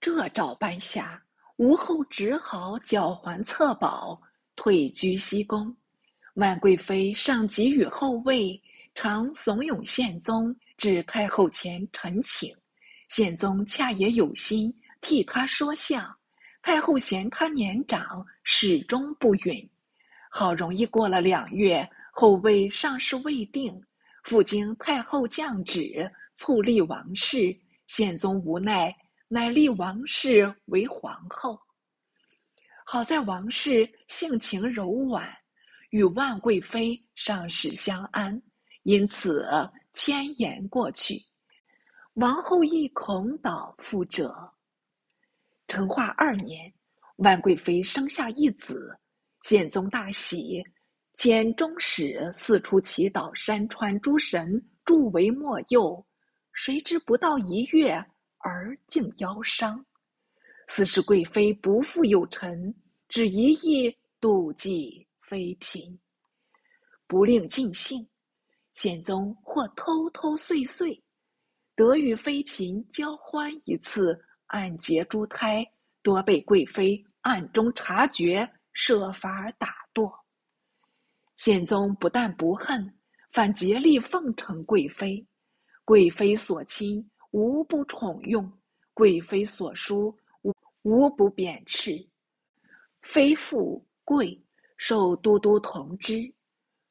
这诏颁下，吴后只好缴还册宝，退居西宫。万贵妃上急与后位，常怂恿宪宗至太后前陈请。宪宗恰也有心替他说相，太后嫌他年长，始终不允。好容易过了两月，后位尚是未定，复经太后降旨，促立王室。宪宗无奈，乃立王氏为皇后。好在王氏性情柔婉，与万贵妃尚使相安，因此迁延过去。王后亦恐蹈覆辙。成化二年，万贵妃生下一子，宪宗大喜，遣中使四处祈祷山川诸神助为莫佑。谁知不到一月，而竟腰伤。似是贵妃不复有臣，只一意妒忌妃嫔，不令尽兴。宪宗或偷偷碎碎，得与妃嫔交欢一次，暗结珠胎，多被贵妃暗中察觉，设法打堕。宪宗不但不恨，反竭力奉承贵妃。贵妃所亲，无不宠用；贵妃所疏，无无不贬斥。妃富贵受都督同知，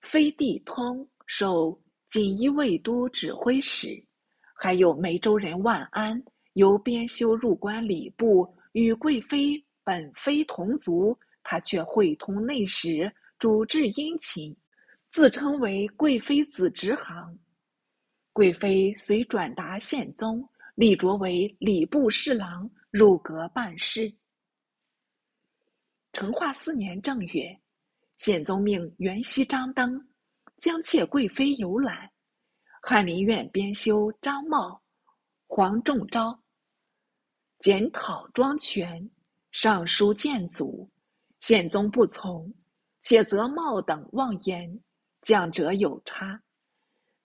妃弟通受锦衣卫都指挥使，还有梅州人万安由编修入关礼部，与贵妃本非同族，他却会通内史，主治殷勤，自称为贵妃子侄行。贵妃遂转达宪宗，立擢为礼部侍郎，入阁办事。成化四年正月，宪宗命袁熙张登将妾贵妃游览，翰林院编修张茂、黄仲昭检讨庄权，上书谏阻，宪宗不从，且责茂等妄言，讲者有差。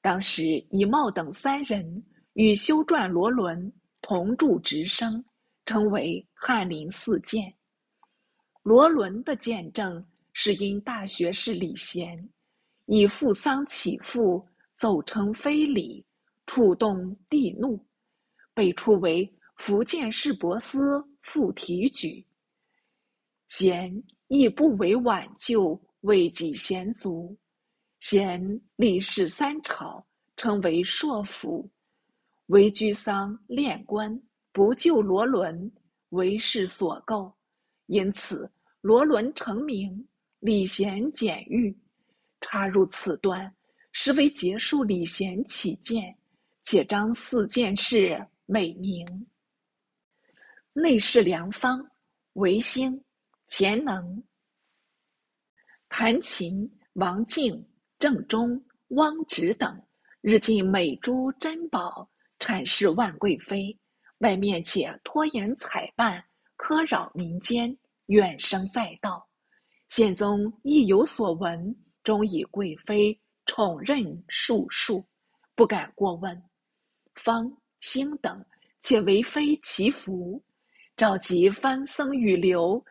当时以茂等三人与修撰罗伦同住直升，称为翰林四谏。罗伦的见证是因大学士李贤以父丧起父，奏称非礼，触动帝怒，被处为福建士博司副提举。贤亦不为挽救，为己贤族。贤历仕三朝，称为硕府，为居丧殓官，不救罗伦，为世所构，因此罗伦成名，李贤简狱，插入此段，实为结束李贤起见，且彰四件事美名。内侍梁方、韦兴、钱能、弹琴、王敬。正中、汪直等日进美珠珍宝，阐释万贵妃，外面且拖延采办，苛扰民间，怨声载道。宪宗亦有所闻，终以贵妃宠任数数，不敢过问。方、兴等且为妃祈福，召集藩僧与流，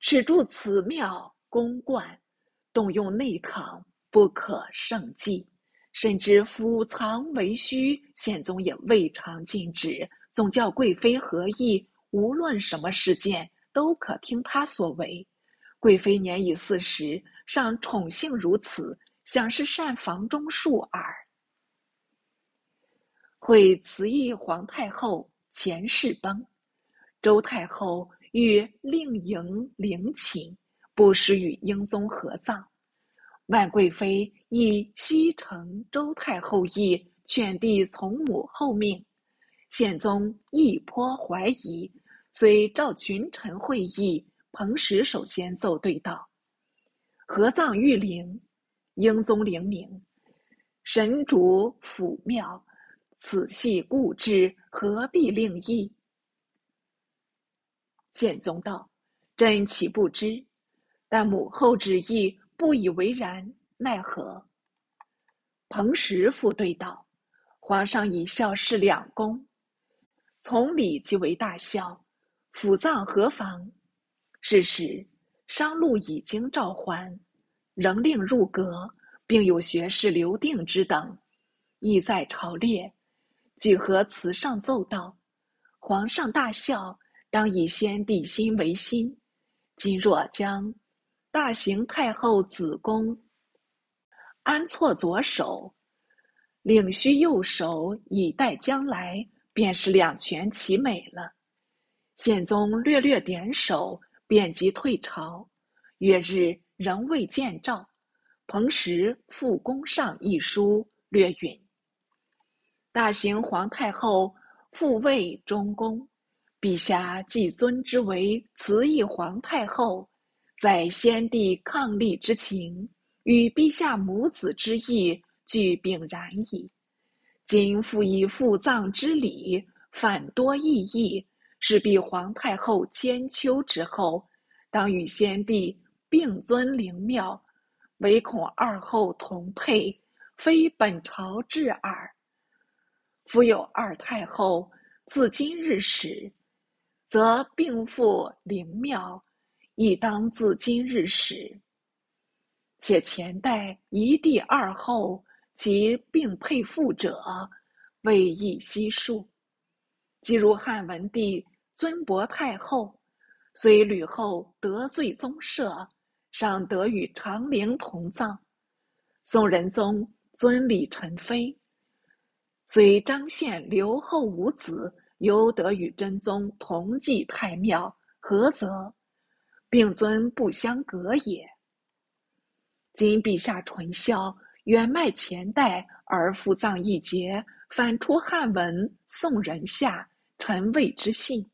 持住此庙宫观，动用内堂。不可胜计，甚至府藏为虚，宪宗也未尝禁止。总教贵妃何意，无论什么事件，都可听他所为。贵妃年已四十，尚宠幸如此，想是善房中术耳。会慈义皇太后前世崩，周太后欲令迎陵寝，不时与英宗合葬。万贵妃以西承周太后意，劝帝从母后命。宪宗亦颇怀疑，遂召群臣会议。彭石首先奏对道：“合葬玉陵，英宗灵明，神主府庙，此系故制，何必另议？”宪宗道：“朕岂不知？但母后旨意。”不以为然，奈何？彭石复对道：“皇上以孝事两公，从礼即为大孝，府葬何妨？是时，商路已经召还，仍令入阁，并有学士刘定之等，亦在朝列，举何词上奏道：“皇上大孝，当以先帝心为心。今若将大行太后子宫安错左手，领须右手以待将来，便是两全其美了。”宪宗略略点首。便即退朝，月日仍未见诏。彭时复宫上一书，略允。大行皇太后复位中宫，陛下既尊之为慈义皇太后，在先帝伉俪之情，与陛下母子之意俱并然矣。今复以父葬之礼，反多异议。是必皇太后千秋之后，当与先帝并尊灵庙，唯恐二后同配，非本朝制耳。夫有二太后，自今日始，则并复灵庙，亦当自今日始。且前代一帝二后，其并配父者，未易悉数。即如汉文帝尊薄太后，虽吕后得罪宗社，尚得与长陵同葬；宋仁宗尊李宸妃，虽张献刘后无子，犹得与真宗同祭太庙，何则？并尊不相隔也。今陛下纯孝，远迈前代，而复葬一节，反出汉文宋仁下。臣谓之信。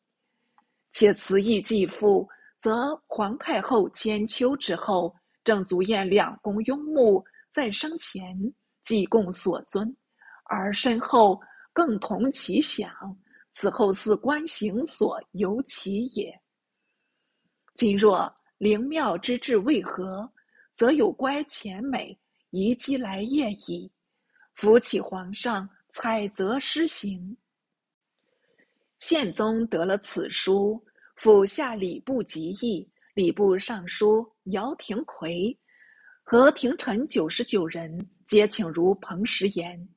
且此意既复，则皇太后千秋之后，正足宴两宫拥慕，在生前既共所尊，而身后更同其享。此后似观行所由其也。今若灵庙之至为何，则有乖前美，宜积来业矣。扶起皇上，采择施行。宪宗得了此书，复下礼部及议，礼部尚书姚廷魁和廷臣九十九人，皆请如彭时言。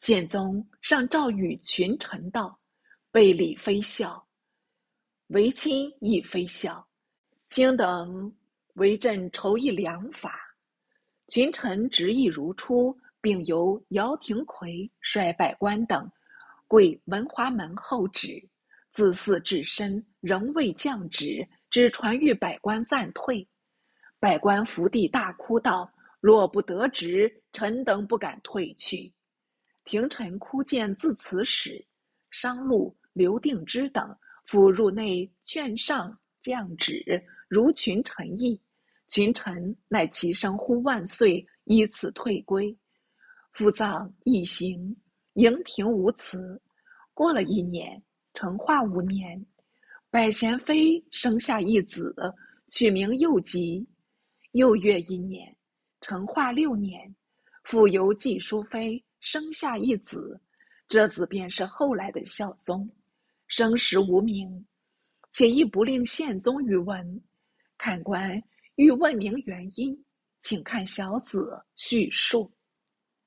宪宗上诏与群臣道：“被礼非孝，为亲亦非孝，卿等为朕筹议良法。”群臣执意如初，并由姚廷魁率百官等。跪文华门后旨，自祀至深，仍未降旨，只传谕百官暂退。百官伏地大哭道：“若不得职，臣等不敢退去。”廷臣哭见自此始，商禄、刘定之等复入内劝上降旨，如群臣意。群臣乃齐声呼万岁，依次退归。复葬一行。营庭无辞。过了一年，成化五年，百贤妃生下一子，取名幼吉。又月一年，成化六年，复由季淑妃生下一子，这子便是后来的孝宗。生时无名，且亦不令宪宗与闻。看官欲问明原因，请看小子叙述。